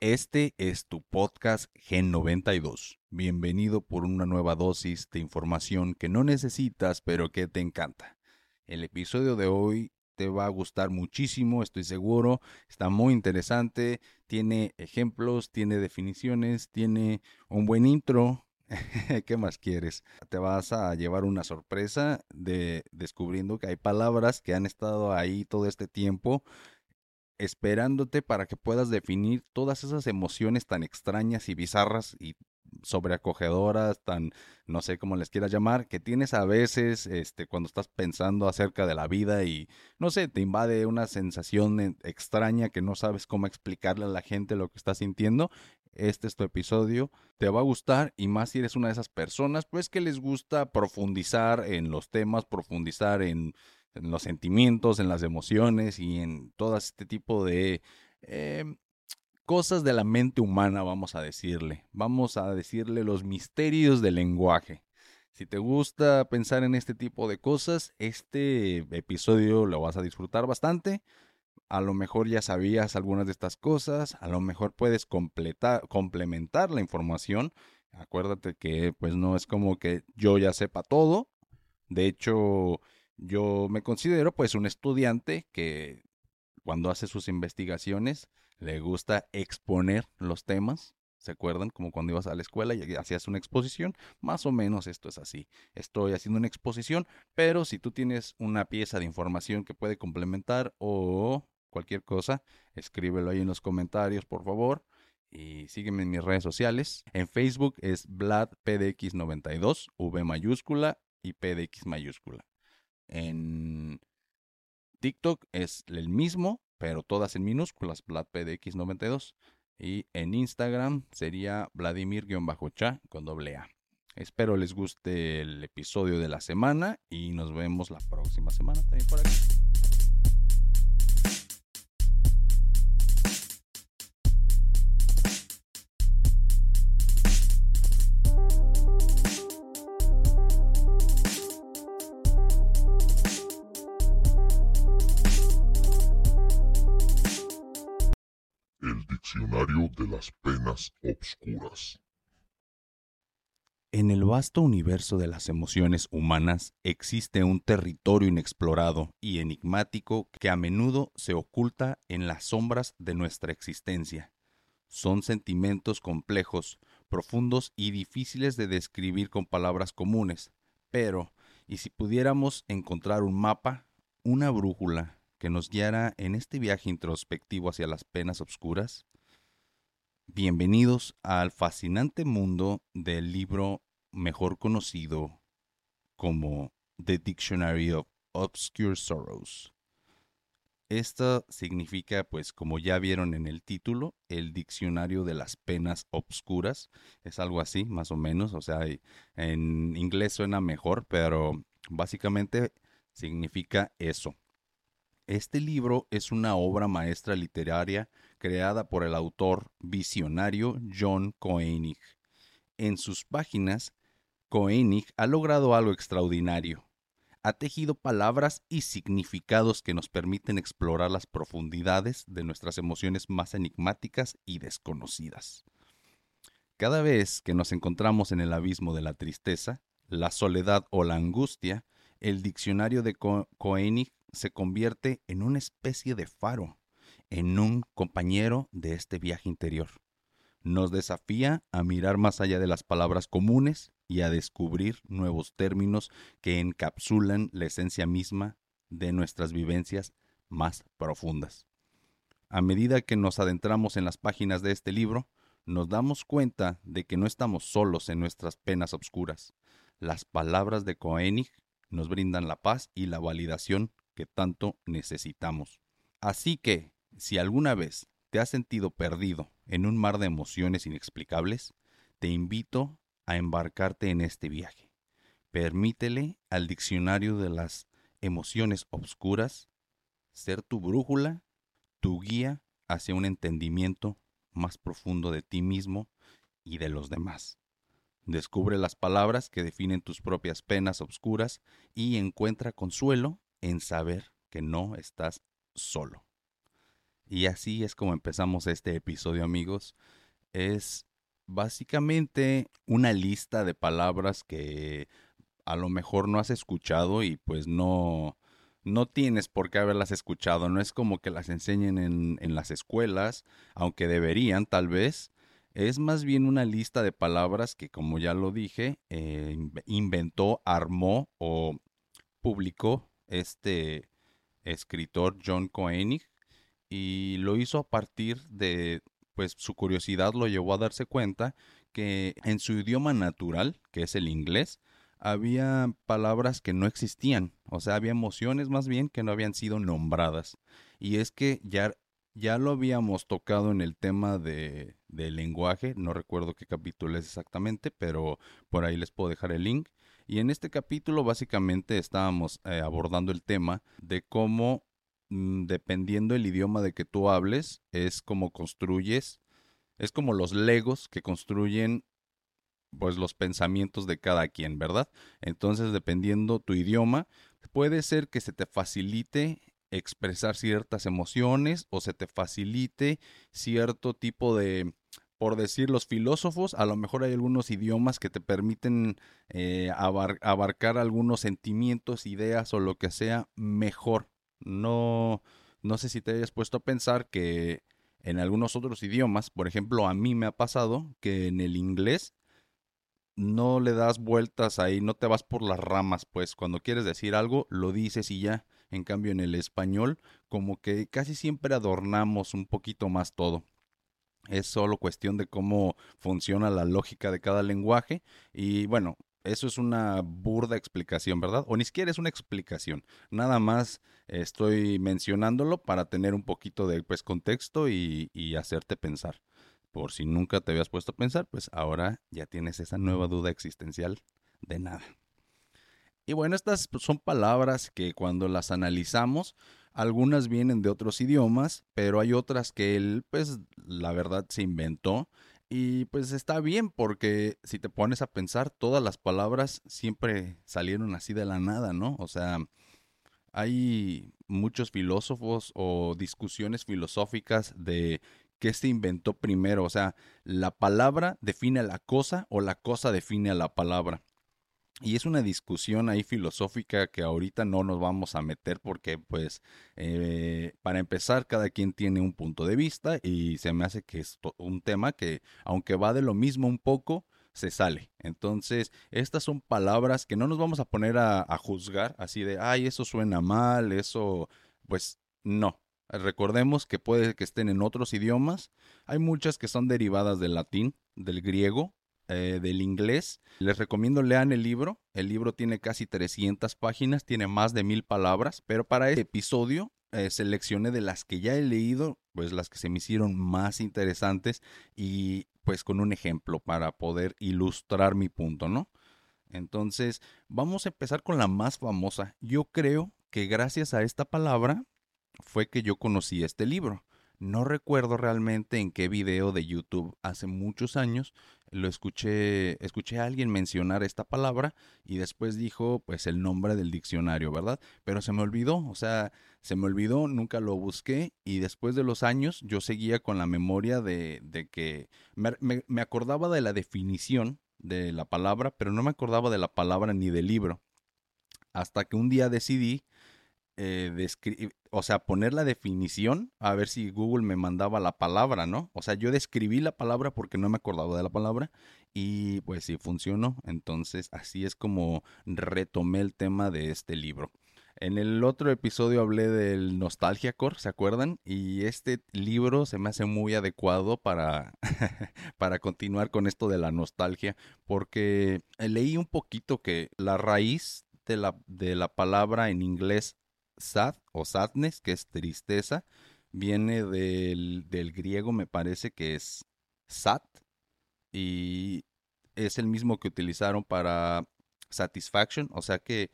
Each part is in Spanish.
Este es tu podcast Gen 92. Bienvenido por una nueva dosis de información que no necesitas pero que te encanta. El episodio de hoy te va a gustar muchísimo, estoy seguro. Está muy interesante, tiene ejemplos, tiene definiciones, tiene un buen intro. ¿Qué más quieres? Te vas a llevar una sorpresa de descubriendo que hay palabras que han estado ahí todo este tiempo esperándote para que puedas definir todas esas emociones tan extrañas y bizarras y sobreacogedoras, tan no sé cómo les quieras llamar, que tienes a veces este cuando estás pensando acerca de la vida y no sé, te invade una sensación extraña que no sabes cómo explicarle a la gente lo que estás sintiendo. Este es tu episodio, te va a gustar y más si eres una de esas personas pues que les gusta profundizar en los temas, profundizar en en los sentimientos, en las emociones y en todo este tipo de em, cosas de la mente humana, vamos a decirle. Vamos a decirle los misterios del lenguaje. Si te gusta pensar en este tipo de cosas, este episodio lo vas a disfrutar bastante. A lo mejor ya sabías algunas de estas cosas, a lo mejor puedes completar, complementar la información. Acuérdate que pues no es como que yo ya sepa todo. De hecho, yo me considero pues un estudiante que cuando hace sus investigaciones le gusta exponer los temas. ¿Se acuerdan? Como cuando ibas a la escuela y hacías una exposición. Más o menos esto es así. Estoy haciendo una exposición, pero si tú tienes una pieza de información que puede complementar o cualquier cosa, escríbelo ahí en los comentarios, por favor. Y sígueme en mis redes sociales. En Facebook es VladPDX92, V mayúscula y PDX mayúscula. En TikTok es el mismo, pero todas en minúsculas, VladPDX92. Y en Instagram sería Vladimir-cha con doble A. Espero les guste el episodio de la semana y nos vemos la próxima semana también por aquí. Las penas obscuras. En el vasto universo de las emociones humanas existe un territorio inexplorado y enigmático que a menudo se oculta en las sombras de nuestra existencia. Son sentimientos complejos, profundos y difíciles de describir con palabras comunes, pero, ¿y si pudiéramos encontrar un mapa, una brújula, que nos guiara en este viaje introspectivo hacia las penas obscuras? Bienvenidos al fascinante mundo del libro mejor conocido como The Dictionary of Obscure Sorrows. Esto significa, pues como ya vieron en el título, el diccionario de las penas obscuras. Es algo así, más o menos. O sea, en inglés suena mejor, pero básicamente significa eso. Este libro es una obra maestra literaria creada por el autor visionario John Koenig. En sus páginas, Koenig ha logrado algo extraordinario. Ha tejido palabras y significados que nos permiten explorar las profundidades de nuestras emociones más enigmáticas y desconocidas. Cada vez que nos encontramos en el abismo de la tristeza, la soledad o la angustia, el diccionario de Koenig se convierte en una especie de faro, en un compañero de este viaje interior. Nos desafía a mirar más allá de las palabras comunes y a descubrir nuevos términos que encapsulan la esencia misma de nuestras vivencias más profundas. A medida que nos adentramos en las páginas de este libro, nos damos cuenta de que no estamos solos en nuestras penas obscuras. Las palabras de Koenig nos brindan la paz y la validación que tanto necesitamos. Así que, si alguna vez te has sentido perdido en un mar de emociones inexplicables, te invito a embarcarte en este viaje. Permítele al diccionario de las emociones obscuras ser tu brújula, tu guía hacia un entendimiento más profundo de ti mismo y de los demás. Descubre las palabras que definen tus propias penas obscuras y encuentra consuelo en saber que no estás solo. Y así es como empezamos este episodio, amigos. Es básicamente una lista de palabras que a lo mejor no has escuchado y pues no, no tienes por qué haberlas escuchado. No es como que las enseñen en, las escuelas, aunque deberían tal vez. Es más bien una lista de palabras que, como ya lo dije, eh, inventó, armó o publicó este escritor John Koenig y lo hizo a partir de, pues su curiosidad lo llevó a darse cuenta que en su idioma natural, que es el inglés, había palabras que no existían, o sea, había emociones más bien que no habían sido nombradas. Y es que ya, ya lo habíamos tocado en el tema de, lenguaje, no recuerdo qué capítulo es exactamente, pero por ahí les puedo dejar el link. Y en este capítulo básicamente estábamos eh, abordando el tema de cómo dependiendo el idioma de que tú hables, es como construyes, es como los legos que construyen pues los pensamientos de cada quien, ¿verdad? Entonces, dependiendo tu idioma, puede ser que se te facilite expresar ciertas emociones o se te facilite cierto tipo de por decir los filósofos, a lo mejor hay algunos idiomas que te permiten eh, abarcar algunos sentimientos, ideas o lo que sea mejor. No, no sé si te hayas puesto a pensar que en algunos otros idiomas, por ejemplo, a mí me ha pasado que en el inglés no le das vueltas ahí, no te vas por las ramas, pues cuando quieres decir algo, lo dices y ya. En cambio, en el español, como que casi siempre adornamos un poquito más todo. Es solo cuestión de cómo funciona la lógica de cada lenguaje. Y bueno, eso es una burda explicación, ¿verdad? O ni siquiera es una explicación. Nada más estoy mencionándolo para tener un poquito de pues, contexto y, y hacerte pensar. Por si nunca te habías puesto a pensar, pues ahora ya tienes esa nueva duda existencial de nada. Y bueno, estas son palabras que cuando las analizamos algunas vienen de otros idiomas, pero hay otras que él, pues, la verdad se inventó. Y pues está bien porque si te pones a pensar, todas las palabras siempre salieron así de la nada, ¿no? O sea, hay muchos filósofos o discusiones filosóficas de qué se inventó primero. O sea, la palabra define a la cosa o la cosa define a la palabra. Y es una discusión ahí filosófica que ahorita no nos vamos a meter porque pues eh, para empezar cada quien tiene un punto de vista y se me hace que es un tema que aunque va de lo mismo un poco, se sale. Entonces, estas son palabras que no nos vamos a poner a, a juzgar así de, ay, eso suena mal, eso, pues no. Recordemos que puede que estén en otros idiomas. Hay muchas que son derivadas del latín, del griego, eh, del inglés. Les recomiendo lean el libro. El libro tiene casi 300 páginas, tiene más de mil palabras, pero para este episodio eh, seleccioné de las que ya he leído, pues las que se me hicieron más interesantes y pues con un ejemplo para poder ilustrar mi punto, ¿no? Entonces, vamos a empezar con la más famosa. Yo creo que gracias a esta palabra fue que yo conocí este libro. No recuerdo realmente en qué video de YouTube hace muchos años lo escuché, escuché a alguien mencionar esta palabra y después dijo pues el nombre del diccionario, ¿verdad? Pero se me olvidó, o sea, se me olvidó, nunca lo busqué y después de los años yo seguía con la memoria de, de que me, me acordaba de la definición de la palabra, pero no me acordaba de la palabra ni del libro. Hasta que un día decidí eh, o sea, poner la definición, a ver si Google me mandaba la palabra, ¿no? O sea, yo describí la palabra porque no me acordaba de la palabra y pues sí funcionó. Entonces, así es como retomé el tema de este libro. En el otro episodio hablé del Nostalgia Core, ¿se acuerdan? Y este libro se me hace muy adecuado para, para continuar con esto de la nostalgia, porque leí un poquito que la raíz de la, de la palabra en inglés sad o sadness, que es tristeza, viene del, del griego, me parece que es sat, y es el mismo que utilizaron para satisfaction, o sea que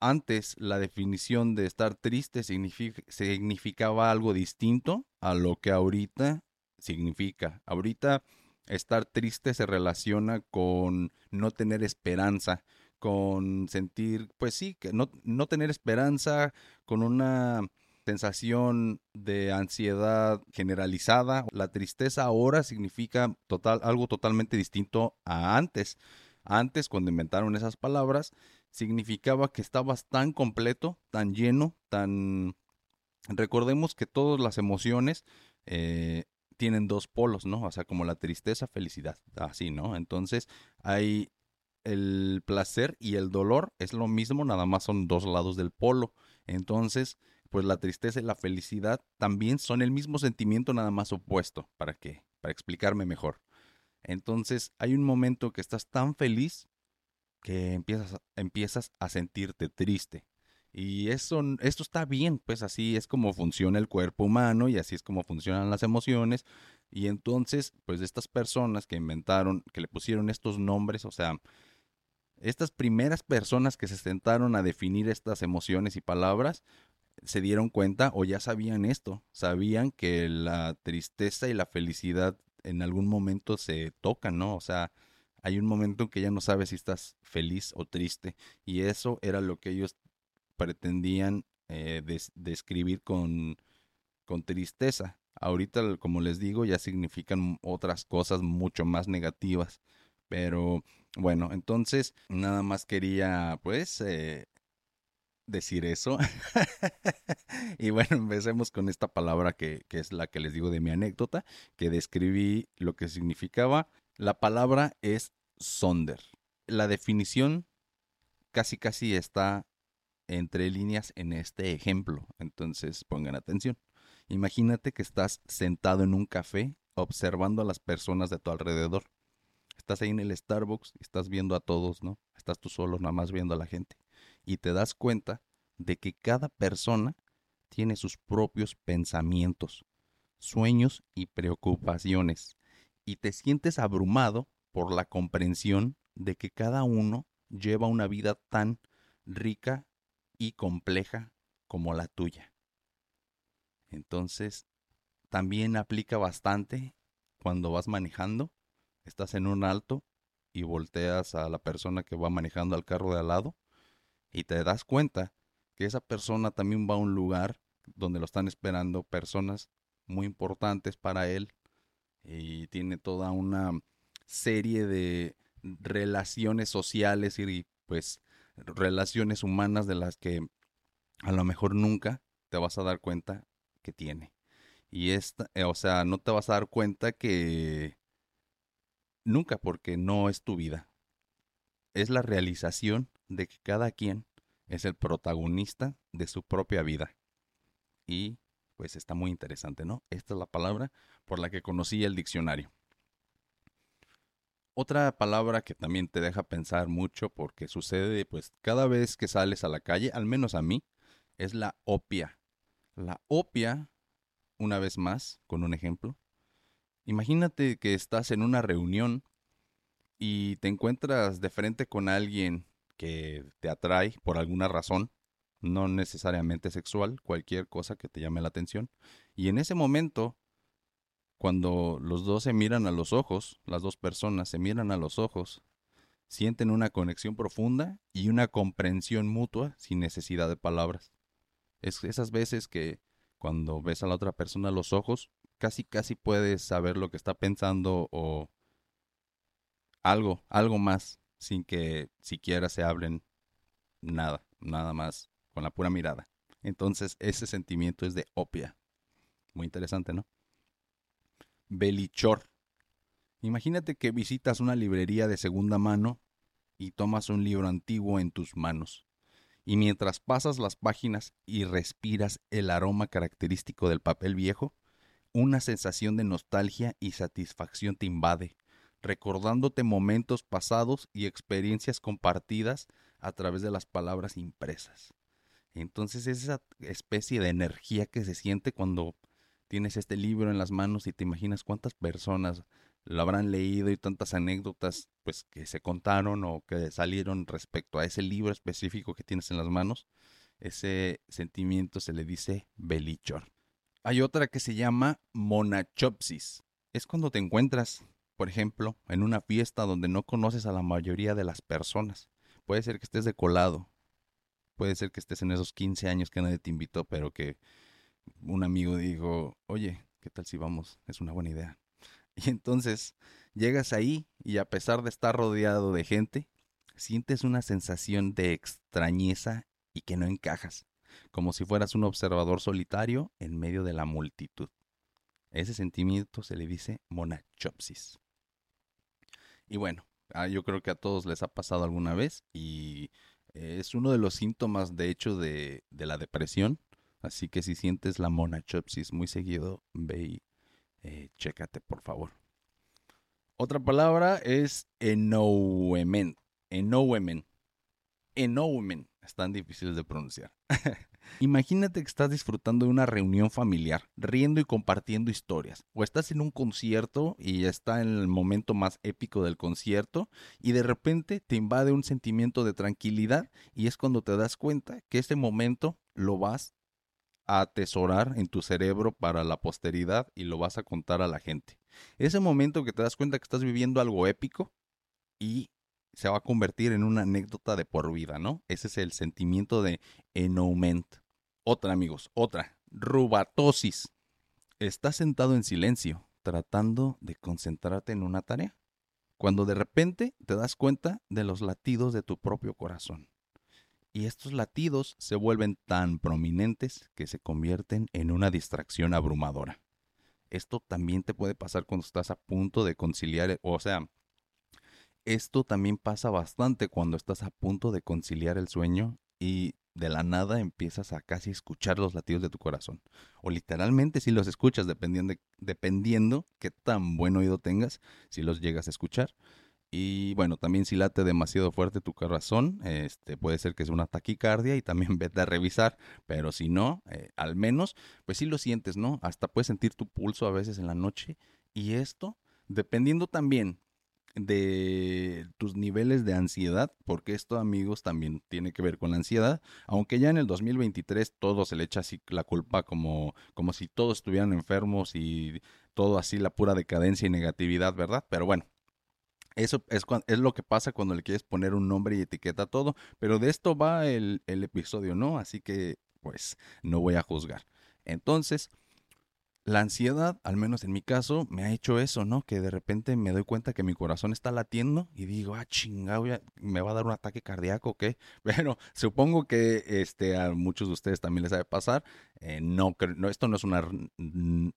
antes la definición de estar triste significaba algo distinto a lo que ahorita significa. Ahorita estar triste se relaciona con no tener esperanza, con sentir, pues sí, que no, no tener esperanza, con una sensación de ansiedad generalizada. La tristeza ahora significa total, algo totalmente distinto a antes. Antes, cuando inventaron esas palabras, significaba que estabas tan completo, tan lleno, tan... Recordemos que todas las emociones eh, tienen dos polos, ¿no? O sea, como la tristeza, felicidad, así, ¿no? Entonces, hay el placer y el dolor, es lo mismo, nada más son dos lados del polo. Entonces, pues la tristeza y la felicidad también son el mismo sentimiento, nada más opuesto, para que, para explicarme mejor. Entonces, hay un momento que estás tan feliz que empiezas, empiezas a sentirte triste. Y eso, esto está bien, pues así es como funciona el cuerpo humano y así es como funcionan las emociones. Y entonces, pues estas personas que inventaron, que le pusieron estos nombres, o sea, estas primeras personas que se sentaron a definir estas emociones y palabras, se dieron cuenta o ya sabían esto, sabían que la tristeza y la felicidad en algún momento se tocan, ¿no? O sea, hay un momento en que ya no sabes si estás feliz o triste y eso era lo que ellos pretendían eh, describir con, con tristeza. Ahorita, como les digo, ya significan otras cosas mucho más negativas. Pero bueno, entonces nada más quería pues eh, decir eso. y bueno, empecemos con esta palabra que, que, es la que les digo de mi anécdota, que describí lo que significaba. La palabra es sonder. La definición casi casi está entre líneas en este ejemplo, entonces pongan atención. Imagínate que estás sentado en un café observando a las personas de tu alrededor. Estás ahí en el Starbucks y estás viendo a todos, ¿no? Estás tú solo, nada más viendo a la gente y te das cuenta de que cada persona tiene sus propios pensamientos, sueños y preocupaciones, y te sientes abrumado por la comprensión de que cada uno lleva una vida tan rica y compleja como la tuya. Entonces, también aplica bastante cuando vas manejando, estás en un alto y volteas a la persona que va manejando al carro de al lado y te das cuenta que esa persona también va a un lugar donde lo están esperando personas muy importantes para él y tiene toda una serie de relaciones sociales y pues relaciones humanas de las que a lo mejor nunca te vas a dar cuenta que tiene. Y esta, eh, o sea, no te vas a dar cuenta que nunca porque no es tu vida. Es la realización de que cada quien es el protagonista de su propia vida. Y pues está muy interesante, ¿no? Esta es la palabra por la que conocí el diccionario. Otra palabra que también te deja pensar mucho porque sucede pues cada vez que sales a la calle, al menos a mí, es la opia. La opia, una vez más, con un ejemplo. Imagínate que estás en una reunión y te encuentras de frente con alguien que te atrae por alguna razón, no necesariamente sexual, cualquier cosa que te llame la atención. Y en ese momento, cuando los dos se miran a los ojos, las dos personas se miran a los ojos, sienten una conexión profunda y una comprensión mutua sin necesidad de palabras. Es esas veces que cuando ves a la otra persona a los ojos, casi casi puedes saber lo que está pensando o algo, algo más sin que siquiera se hablen nada, nada más, con la pura mirada. Entonces ese sentimiento es de opia. Muy interesante, ¿no? Belichor. Imagínate que visitas una librería de segunda mano y tomas un libro antiguo en tus manos. Y mientras pasas las páginas y respiras el aroma característico del papel viejo, una sensación de nostalgia y satisfacción te invade, recordándote momentos pasados y experiencias compartidas a través de las palabras impresas. Entonces es esa especie de energía que se siente cuando tienes este libro en las manos y te imaginas cuántas personas lo habrán leído y tantas anécdotas pues que se contaron o que salieron respecto a ese libro específico que tienes en las manos. Ese sentimiento se le dice belichor. Hay otra que se llama monachopsis. Es cuando te encuentras por ejemplo, en una fiesta donde no conoces a la mayoría de las personas. Puede ser que estés de colado. Puede ser que estés en esos 15 años que nadie te invitó, pero que un amigo dijo, oye, ¿qué tal si vamos? Es una buena idea. Y entonces llegas ahí y a pesar de estar rodeado de gente, sientes una sensación de extrañeza y que no encajas, como si fueras un observador solitario en medio de la multitud. Ese sentimiento se le dice monachopsis. Y bueno, ah, yo creo que a todos les ha pasado alguna vez y es uno de los síntomas, de hecho, de, la depresión. Así que si sientes la monachopsis muy seguido, ve y eh, chécate, por favor. Otra palabra es enouement. Enouement. Enouement. Están difíciles de pronunciar. Imagínate que estás disfrutando de una reunión familiar, riendo y compartiendo historias, o estás en un concierto y está en el momento más épico del concierto y de repente te invade un sentimiento de tranquilidad y es cuando te das cuenta que ese momento lo vas a atesorar en tu cerebro para la posteridad y lo vas a contar a la gente. Ese momento que te das cuenta que estás viviendo algo épico y se va a convertir en una anécdota de por vida, ¿no? Ese es el sentimiento de enouement. Otra, amigos, otra. Rubatosis. Estás sentado en silencio, tratando de concentrarte en una tarea, cuando de repente te das cuenta de los latidos de tu propio corazón. Y estos latidos se vuelven tan prominentes que se convierten en una distracción abrumadora. Esto también te puede pasar cuando estás a punto de conciliar, o sea, esto también pasa bastante cuando estás a punto de conciliar el sueño y de la nada empiezas a casi escuchar los latidos de tu corazón. O literalmente si los escuchas, dependiendo, dependiendo qué tan buen oído tengas, si los llegas a escuchar. Y bueno, también si late demasiado fuerte tu corazón, este, puede ser que es una taquicardia y también vete a revisar, pero si no, eh, al menos, pues sí lo sientes, ¿no? Hasta puedes sentir tu pulso a veces en la noche y esto, dependiendo también de tus niveles de ansiedad, porque esto amigos también tiene que ver con la ansiedad, aunque ya en el 2023 todo se le echa así la culpa como, como si todos estuvieran enfermos y todo así la pura decadencia y negatividad, ¿verdad? Pero bueno, eso es, lo que pasa cuando le quieres poner un nombre y etiqueta a todo, pero de esto va el episodio, ¿no? Así que pues no voy a juzgar. Entonces, la ansiedad, al menos en mi caso, me ha hecho eso, ¿no? Que de repente me doy cuenta que mi corazón está latiendo y digo, ah, chingado, me va a dar un ataque cardíaco, ¿ok? Pero supongo que este, a muchos de ustedes también les debe pasar. Eh, no, no, esto no es una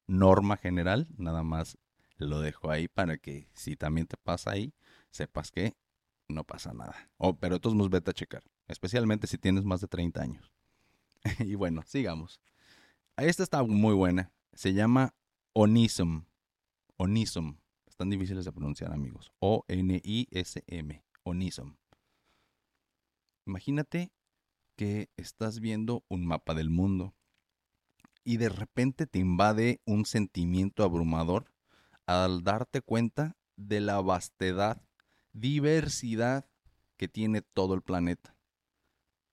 norma general, nada más lo dejo ahí para que si también te pasa ahí, sepas que no pasa nada. Oh, pero todos nos vete a checar, especialmente si tienes más de 30 años. y bueno, sigamos. Esta está muy buena se llama Onism. Onism. Están difíciles de pronunciar, amigos. O-N-I-S-M. Onism. Imagínate que estás viendo un mapa del mundo y de repente te invade un sentimiento abrumador al darte cuenta de la vastedad, diversidad que tiene todo el planeta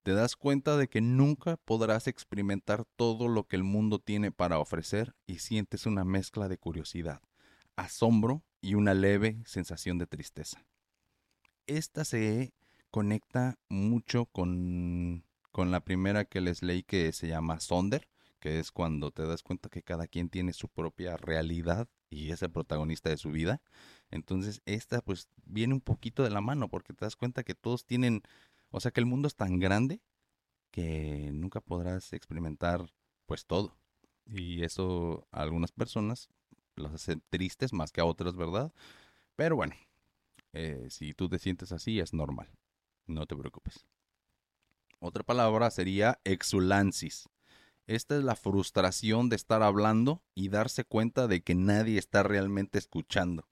te das cuenta de que nunca podrás experimentar todo lo que el mundo tiene para ofrecer y sientes una mezcla de curiosidad, asombro y una leve sensación de tristeza. Esta se conecta mucho con, con la primera que les leí que se llama Sonder, que es cuando te das cuenta que cada quien tiene su propia realidad y es el protagonista de su vida. Entonces esta pues viene un poquito de la mano porque te das cuenta que todos tienen o sea que el mundo es tan grande que nunca podrás experimentar pues todo. Y eso a algunas personas los hace tristes más que a otras, ¿verdad? Pero bueno, eh, si tú te sientes así es normal. No te preocupes. Otra palabra sería exulansis. Esta es la frustración de estar hablando y darse cuenta de que nadie está realmente escuchando.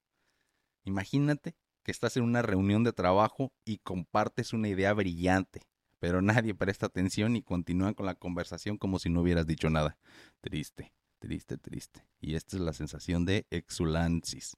Imagínate que estás en una reunión de trabajo y compartes una idea brillante, pero nadie presta atención y continúan con la conversación como si no hubieras dicho nada. Triste, triste, triste. Y esta es la sensación de exulansis.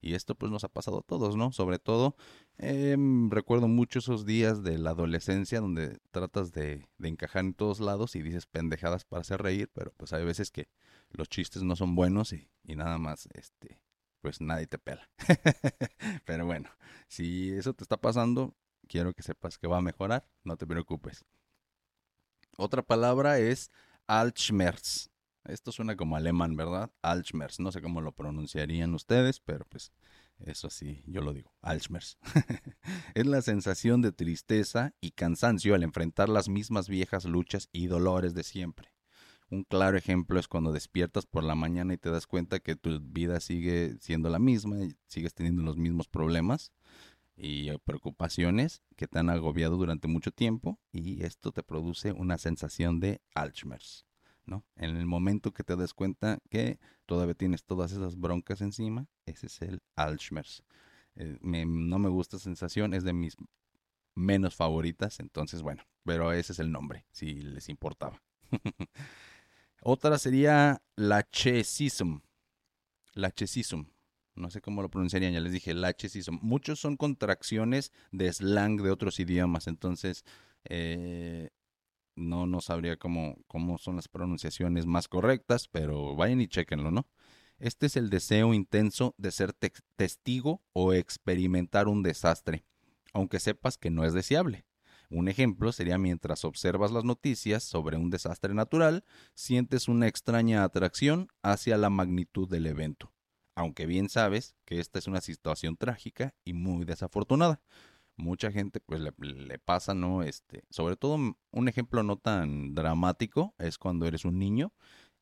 Y esto pues nos ha pasado a todos, ¿no? Sobre todo, em, recuerdo mucho esos días de la adolescencia donde tratas de, de, encajar en todos lados y dices pendejadas para hacer reír, pero pues hay veces que los chistes no son buenos y, y nada más, este, pues nadie te pela. Pero bueno, si eso te está pasando, quiero que sepas que va a mejorar, no te preocupes. Otra palabra es Alzheimer's. Esto suena como alemán, ¿verdad? Alzheimer's. No sé cómo lo pronunciarían ustedes, pero pues eso sí, yo lo digo. Alzheimer's. es la sensación de tristeza y cansancio al enfrentar las mismas viejas luchas y dolores de siempre. Un claro ejemplo es cuando despiertas por la mañana y te das cuenta que tu vida sigue siendo la misma sigues teniendo los mismos problemas y eh, preocupaciones que te han agobiado durante mucho tiempo y esto te produce una sensación de Alzheimer's. ¿no? En el momento que te das cuenta que todavía tienes todas esas broncas encima, ese es el Alzheimer's. Eh, no me gusta esa sensación, es de mis menos favoritas, entonces bueno, pero ese es el nombre, si les importaba. Otra sería la chesism. La chesism. No sé cómo lo pronunciarían, ya les dije, la chesism. Muchos son contracciones de slang de otros idiomas, entonces eh, no, no sabría cómo, cómo son las pronunciaciones más correctas, pero vayan y chequenlo, ¿no? Este es el deseo intenso de ser testigo o experimentar un desastre, aunque sepas que no es deseable. Un ejemplo sería mientras observas las noticias sobre un desastre natural, sientes una extraña atracción hacia la magnitud del evento, aunque bien sabes que esta es una situación trágica y muy desafortunada. Mucha gente pues le, pasa, ¿no? Este, sobre todo un ejemplo no tan dramático es cuando eres un niño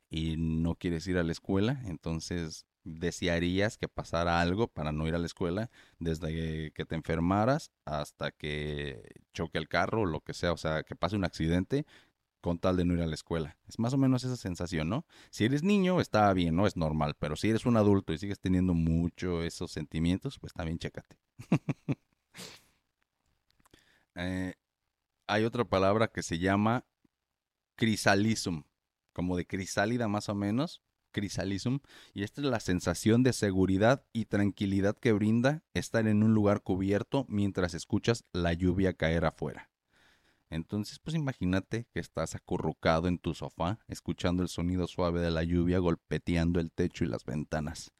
y no quieres ir a la escuela, entonces desearías que pasara algo para no ir a la escuela, desde que te enfermaras hasta que choque el carro o lo que sea, o sea, que pase un accidente con tal de no ir a la escuela. Es más o menos esa sensación, ¿no? Si eres niño, está bien, no es normal, pero si eres un adulto y sigues teniendo mucho esos sentimientos, pues también chécate. Eh, hay otra palabra que se llama crisalism, como de crisálida más o menos, crisalism, y esta es la sensación de seguridad y tranquilidad que brinda estar en un lugar cubierto mientras escuchas la lluvia caer afuera. Entonces, pues imagínate que estás acurrucado en tu sofá, escuchando el sonido suave de la lluvia golpeteando el techo y las ventanas,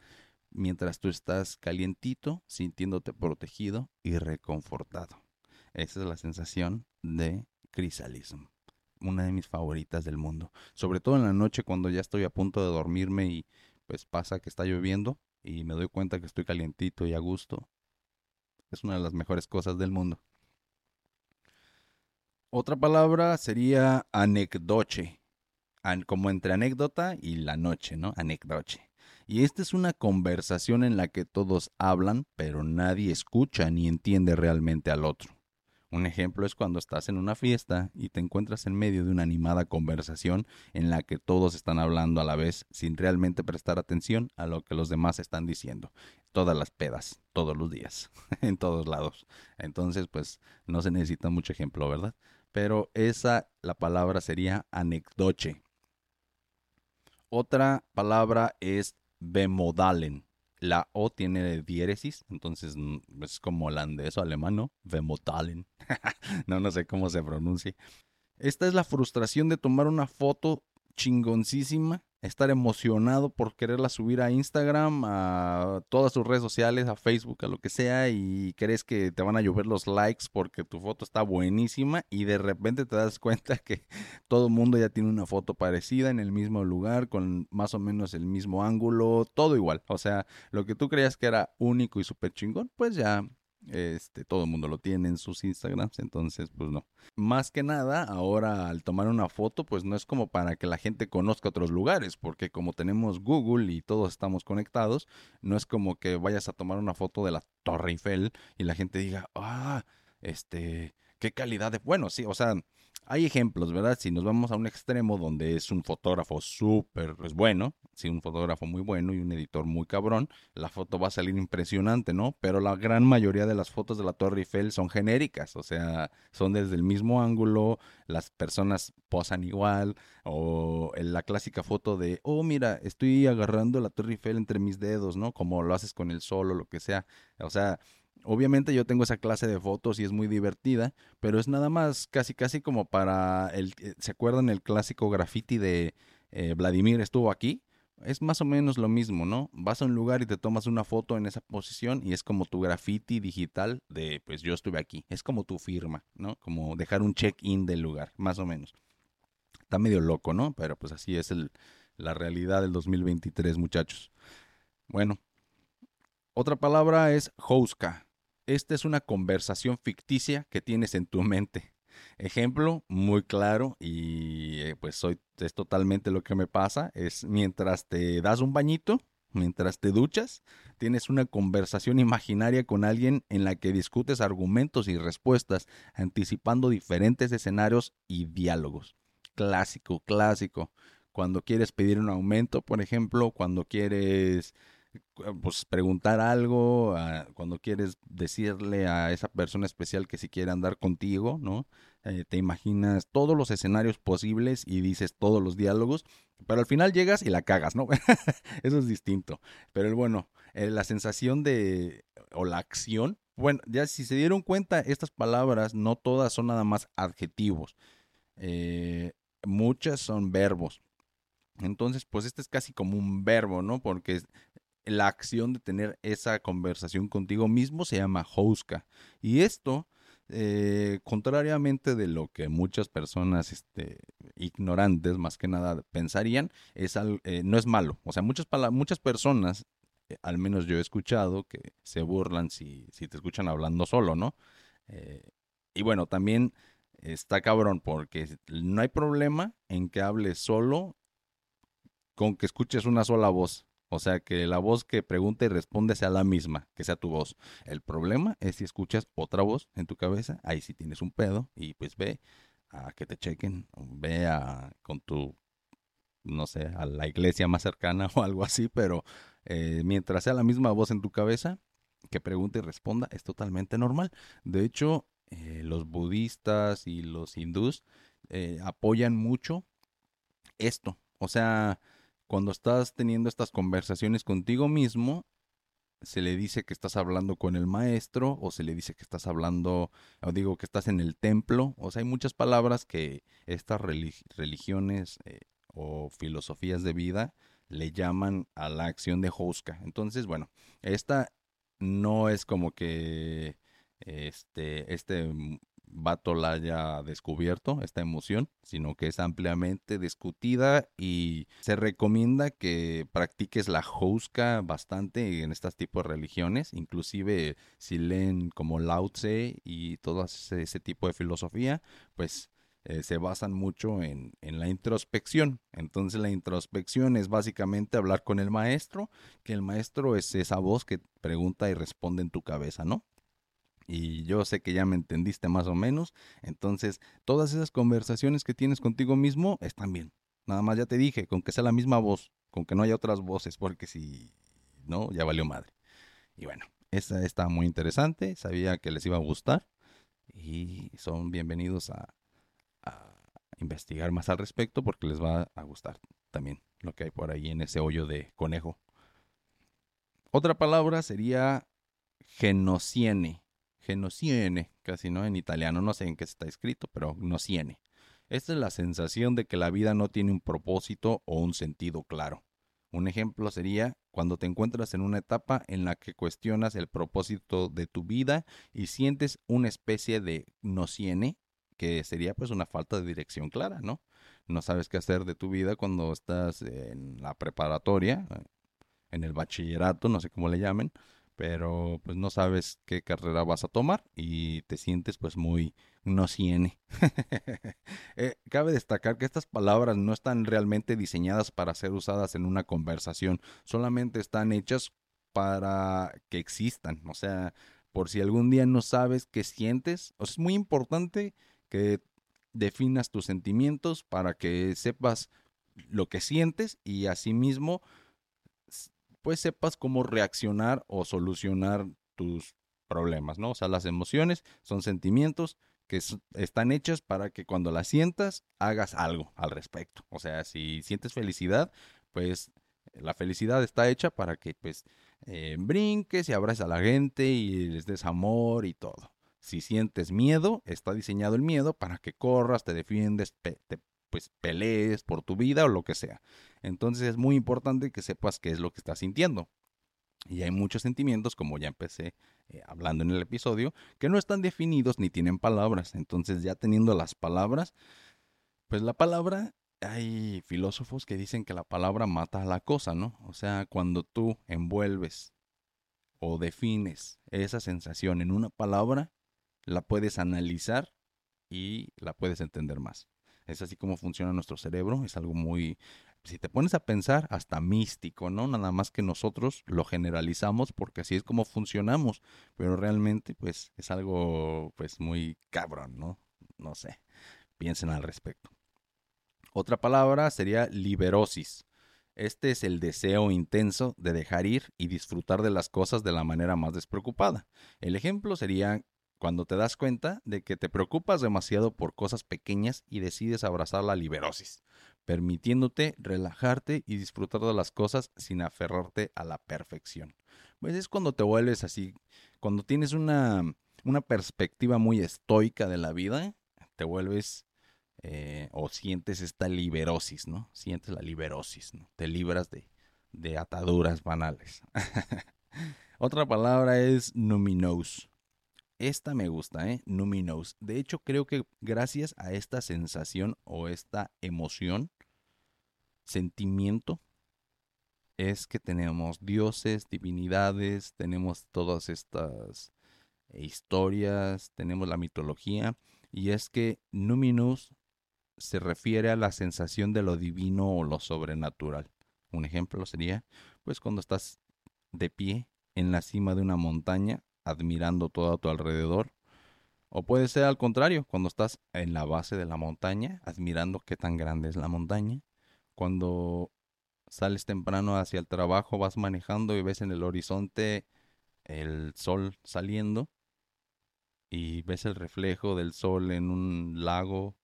mientras tú estás calientito, sintiéndote protegido y reconfortado. Esa es la sensación de Chrysalism. Una de mis favoritas del mundo. Sobre todo en la noche cuando ya estoy a punto de dormirme y pues pasa que está lloviendo y me doy cuenta que estoy calientito y a gusto. Es una de las mejores cosas del mundo. Otra palabra sería anecdoche. como entre anécdota y la noche, ¿no? Anecdoche. Y esta es una conversación en la que todos hablan, pero nadie escucha ni entiende realmente al otro. Un ejemplo es cuando estás en una fiesta y te encuentras en medio de una animada conversación en la que todos están hablando a la vez sin realmente prestar atención a lo que los demás están diciendo. Todas las pedas, todos los días, en todos lados. Entonces, pues no se necesita mucho ejemplo, ¿verdad? Pero esa, la palabra sería anecdoche. Otra palabra es bemodalen. La O tiene diéresis, entonces mm, es como holandés o alemán, ¿no? Vemotalen. no, no sé cómo se pronuncia. Esta es la frustración de tomar una foto chingoncísima estar emocionado por quererla subir a Instagram, a todas sus redes sociales, a Facebook, a lo que sea, y crees que te van a llover los likes porque tu foto está buenísima y de repente te das cuenta que todo el mundo ya tiene una foto parecida en el mismo lugar, con más o menos el mismo ángulo, todo igual. O sea, lo que tú creías que era único y súper chingón, pues ya este, todo el mundo lo tiene en sus Instagrams, entonces pues no. Más que nada, ahora al tomar una foto, pues no es como para que la gente conozca otros lugares, porque como tenemos Google y todos estamos conectados, no es como que vayas a tomar una foto de la Torre Eiffel y la gente diga, ah, este, qué calidad de... Bueno, sí, o sea, hay ejemplos, ¿verdad? Si nos vamos a un extremo donde es un fotógrafo súper pues, bueno, si un fotógrafo muy bueno y un editor muy cabrón, la foto va a salir impresionante, ¿no? Pero la gran mayoría de las fotos de la Torre Eiffel son genéricas, o sea, son desde el mismo ángulo, las personas posan igual, o la clásica foto de, oh, mira, estoy agarrando la Torre Eiffel entre mis dedos, ¿no? Como lo haces con el sol o lo que sea. O sea, Obviamente yo tengo esa clase de fotos y es muy divertida, pero es nada más casi casi como para el eh, ¿se acuerdan el clásico graffiti de eh, Vladimir estuvo aquí? Es más o menos lo mismo, ¿no? Vas a un lugar y te tomas una foto en esa posición y es como tu graffiti digital de pues yo estuve aquí. Es como tu firma, ¿no? Como dejar un check-in del lugar, más o menos. Está medio loco, ¿no? Pero pues así es la realidad del 2023, muchachos. Bueno, otra palabra es houska. Esta es una conversación ficticia que tienes en tu mente. Ejemplo muy claro y eh, pues soy, es totalmente lo que me pasa, es mientras te das un bañito, mientras te duchas, tienes una conversación imaginaria con alguien en la que discutes argumentos y respuestas, anticipando diferentes escenarios y diálogos. Clásico, clásico. Cuando quieres pedir un aumento, por ejemplo, cuando quieres pues preguntar algo, cuando quieres decirle a esa persona especial que si quiere andar contigo, ¿no? Eh, te imaginas todos los escenarios posibles y dices todos los diálogos, pero al final llegas y la cagas, ¿no? Eso es distinto. Pero bueno, eh, la sensación de, o la acción, bueno, ya si se dieron cuenta, estas palabras no todas son nada más adjetivos, eh, muchas son verbos. Entonces, pues este es casi como un verbo, ¿no? Porque la acción de tener esa conversación contigo mismo se llama houska. Y esto, eh, contrariamente de lo que muchas personas este, ignorantes más que nada pensarían, es eh, no es malo. O sea, muchas, muchas personas, eh, al menos yo he escuchado, que se burlan si, si te escuchan hablando solo, ¿no? y bueno, también está cabrón porque no hay problema en que hables solo con que escuches una sola voz. O sea, que la voz que pregunta y responde sea la misma, que sea tu voz. El problema es si escuchas otra voz en tu cabeza, ahí sí tienes un pedo y pues ve a que te chequen, ve a, con tu, no sé, a la iglesia más cercana o algo así, pero eh, mientras sea la misma voz en tu cabeza, que pregunte y responda, es totalmente normal. De hecho, eh, los budistas y los hindús eh, apoyan mucho esto. O sea, cuando estás teniendo estas conversaciones contigo mismo, se le dice que estás hablando con el maestro o se le dice que estás hablando, o digo que estás en el templo. O sea, hay muchas palabras que estas religiones eh, o filosofías de vida le llaman a la acción de Houska. Entonces, bueno, esta no es como que este, este Vato la haya descubierto, esta emoción, sino que es ampliamente discutida y se recomienda que practiques la houska bastante en estas tipos de religiones, inclusive si leen como Lao Tse y todo ese, tipo de filosofía, pues eh, se basan mucho en, en, la introspección. Entonces la introspección es básicamente hablar con el maestro, que el maestro es esa voz que pregunta y responde en tu cabeza, ¿no? Y yo sé que ya me entendiste más o menos. Entonces, todas esas conversaciones que tienes contigo mismo están bien. Nada más ya te dije, con que sea la misma voz, con que no haya otras voces, porque si no, ya valió madre. Y bueno, esta está muy interesante, sabía que les iba a gustar y son bienvenidos a, a investigar más al respecto porque les va a gustar también lo que hay por ahí en ese hoyo de conejo. Otra palabra sería genociene genociene, casi no en italiano, no sé en qué está escrito, pero nociene. Esta es la sensación de que la vida no tiene un propósito o un sentido claro. Un ejemplo sería cuando te encuentras en una etapa en la que cuestionas el propósito de tu vida y sientes una especie de nociene, que sería pues una falta de dirección clara, ¿no? No sabes qué hacer de tu vida cuando estás en la preparatoria, en el bachillerato, no sé cómo le llamen, pero pues no sabes qué carrera vas a tomar y te sientes pues muy no ciene. Eh, cabe destacar que estas palabras no están realmente diseñadas para ser usadas en una conversación, solamente están hechas para que existan, o sea, por si algún día no sabes qué sientes, o es muy importante que definas tus sentimientos para que sepas lo que sientes y asimismo pues sepas cómo reaccionar o solucionar tus problemas, ¿no? O sea, las emociones son sentimientos que están hechas para que cuando las sientas hagas algo al respecto. O sea, si sientes felicidad, pues la felicidad está hecha para que pues eh, brinques y abraces a la gente y les des amor y todo. Si sientes miedo, está diseñado el miedo para que corras, te defiendes, te pues pelees por tu vida o lo que sea. Entonces es muy importante que sepas qué es lo que estás sintiendo. Y hay muchos sentimientos, como ya empecé eh, hablando en el episodio, que no están definidos ni tienen palabras. Entonces ya teniendo las palabras, pues la palabra hay filósofos que dicen que la palabra mata a la cosa, ¿no? O sea, cuando tú envuelves o defines esa sensación en una palabra, la puedes analizar y la puedes entender más. Es así como funciona nuestro cerebro, es algo muy, si te pones a pensar, hasta místico, ¿no? Nada más que nosotros lo generalizamos porque así es como funcionamos, pero realmente pues es algo pues muy cabrón, ¿no? No sé, piensen al respecto. Otra palabra sería liberosis. Este es el deseo intenso de dejar ir y disfrutar de las cosas de la manera más despreocupada. El ejemplo sería cuando te das cuenta de que te preocupas demasiado por cosas pequeñas y decides abrazar la liberosis, permitiéndote relajarte y disfrutar de las cosas sin aferrarte a la perfección. Pues es cuando te vuelves así, cuando tienes una, una perspectiva muy estoica de la vida, te vuelves eh, o sientes esta liberosis, ¿no? Sientes la liberosis, ¿no? Te libras de, de ataduras banales. Otra palabra es numinous. Esta me gusta, ¿eh? Numinous. De hecho, creo que gracias a esta sensación o esta emoción, sentimiento, es que tenemos dioses, divinidades, tenemos todas estas historias, tenemos la mitología, y es que Numinous se refiere a la sensación de lo divino o lo sobrenatural. Un ejemplo sería, pues cuando estás de pie en la cima de una montaña, admirando todo a tu alrededor. O puede ser al contrario, cuando estás en la base de la montaña, admirando qué tan grande es la montaña. Cuando sales temprano hacia el trabajo, vas manejando y ves en el horizonte el sol saliendo y ves el reflejo del sol en un lago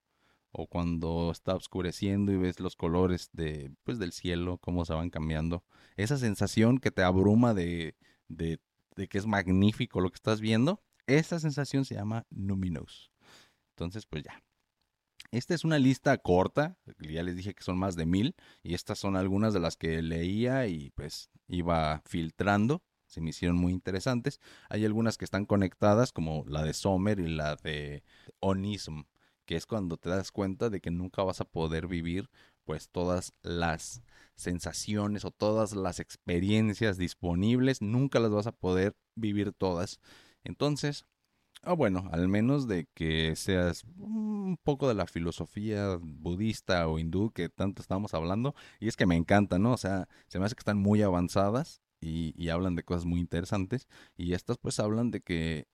o cuando está oscureciendo y ves los colores de, pues, del cielo, cómo se van cambiando. Esa sensación que te abruma de, de, de que es magnífico lo que estás viendo, esa sensación se llama numinous. Entonces, pues ya. Esta es una lista corta, ya les dije que son más de mil, y estas son algunas de las que leía y pues iba filtrando, se me hicieron muy interesantes. Hay algunas que están conectadas, como la de Sommer y la de Onism que es cuando te das cuenta de que nunca vas a poder vivir pues todas las sensaciones o todas las experiencias disponibles, nunca las vas a poder vivir todas. Entonces, ah, bueno, al menos de que seas un poco de la filosofía budista o hindú que tanto estamos hablando, y es que me encanta, ¿no? O sea, se me hace que están muy avanzadas y, y hablan de cosas muy interesantes, y estas pues hablan de que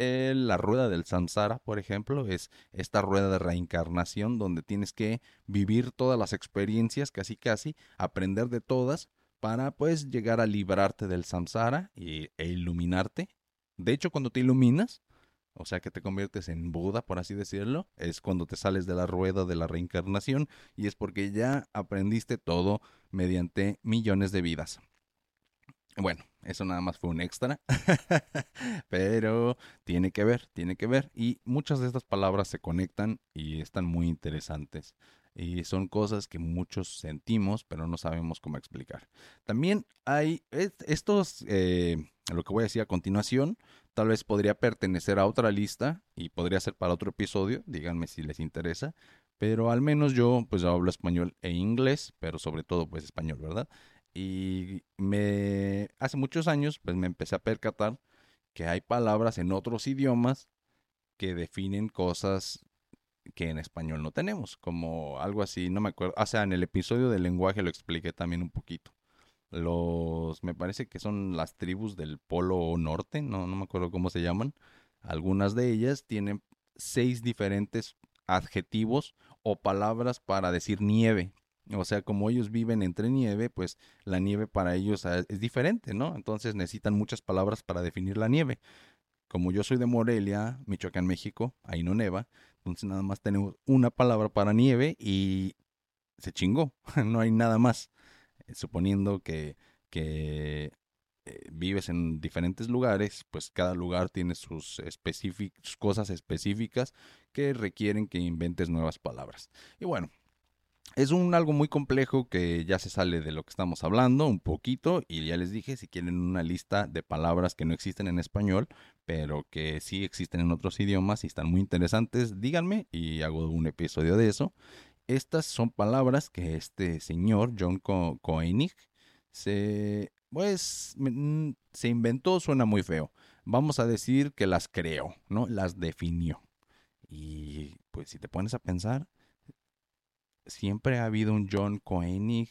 la rueda del samsara, por ejemplo, es esta rueda de reencarnación donde tienes que vivir todas las experiencias, casi casi, aprender de todas para pues llegar a librarte del samsara y, e iluminarte. De hecho, cuando te iluminas, o sea que te conviertes en Buda, por así decirlo, es cuando te sales de la rueda de la reencarnación y es porque ya aprendiste todo mediante millones de vidas. Bueno, eso nada más fue un extra, pero tiene que ver, tiene que ver. Y muchas de estas palabras se conectan y están muy interesantes. Y son cosas que muchos sentimos, pero no sabemos cómo explicar. También hay estos, eh, lo que voy a decir a continuación, tal vez podría pertenecer a otra lista y podría ser para otro episodio, díganme si les interesa. Pero al menos yo pues hablo español e inglés, pero sobre todo pues español, ¿verdad? Y me hace muchos años pues me empecé a percatar que hay palabras en otros idiomas que definen cosas que en español no tenemos, como algo así, no me acuerdo, o sea, en el episodio del lenguaje lo expliqué también un poquito. Los, me parece que son las tribus del Polo Norte, no, no me acuerdo cómo se llaman. Algunas de ellas tienen seis diferentes adjetivos o palabras para decir nieve. O sea, como ellos viven entre nieve, pues la nieve para ellos ah, es diferente, ¿no? Entonces necesitan muchas palabras para definir la nieve. Como yo soy de Morelia, Michoacán, México, ahí no neva, entonces nada más tenemos una palabra para nieve y se chingó, no hay nada más. Eh, suponiendo que, que eh, vives en diferentes lugares, pues cada lugar tiene sus, sus cosas específicas que requieren que inventes nuevas palabras. Y bueno, es un algo muy complejo que ya se sale de lo que estamos hablando un poquito y ya les dije si quieren una lista de palabras que no existen en español pero que sí existen en otros idiomas y están muy interesantes díganme y hago un episodio de eso estas son palabras que este señor, John Koenig, se, pues, mm, se inventó, suena muy feo. Vamos a decir que las creó, ¿no? Las definió. Y pues si te pones a pensar, siempre ha habido un John Koenig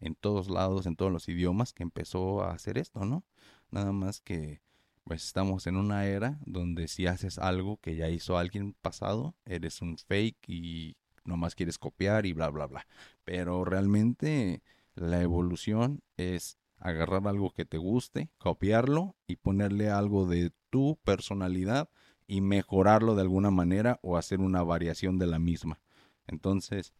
en todos lados, en todos los idiomas, que empezó a hacer esto, ¿no? Nada más que pues estamos en una era donde si haces algo que ya hizo alguien pasado, eres un fake y nomás quieres copiar y bla, bla, bla. Pero realmente la evolución es agarrar algo que te guste, copiarlo y ponerle algo de tu personalidad y mejorarlo de alguna manera o hacer una variación de la misma. Entonces,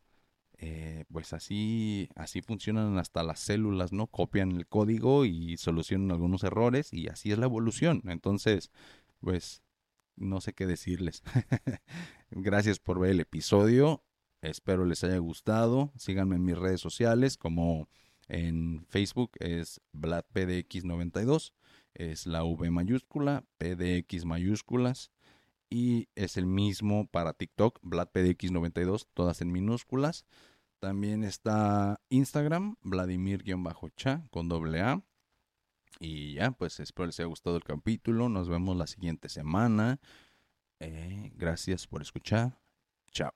eh, pues así, así funcionan hasta las células, ¿no? Copian el código y solucionan algunos errores y así es la evolución. Entonces, pues no sé qué decirles. Gracias por ver el episodio. Espero les haya gustado. Síganme en mis redes sociales como en Facebook es VladPDX92. Es la V mayúscula, PDX mayúsculas. Y es el mismo para TikTok, VladPDX92, todas en minúsculas. También está Instagram, Vladimir-cha con doble A. Y ya, pues espero les haya gustado el capítulo. Nos vemos la siguiente semana. Eh, gracias por escuchar. Chao.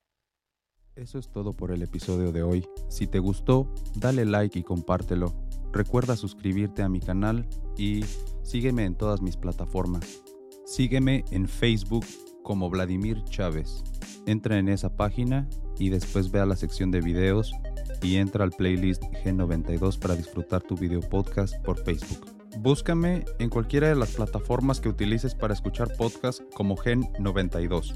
Eso es todo por el episodio de hoy. Si te gustó, dale like y compártelo. Recuerda suscribirte a mi canal y sígueme en todas mis plataformas. Sígueme en Facebook como Vladimir Chávez. Entra en esa página y después ve a la sección de videos y entra al playlist G92 para disfrutar tu video podcast por Facebook. Búscame en cualquiera de las plataformas que utilices para escuchar podcast como Gen92.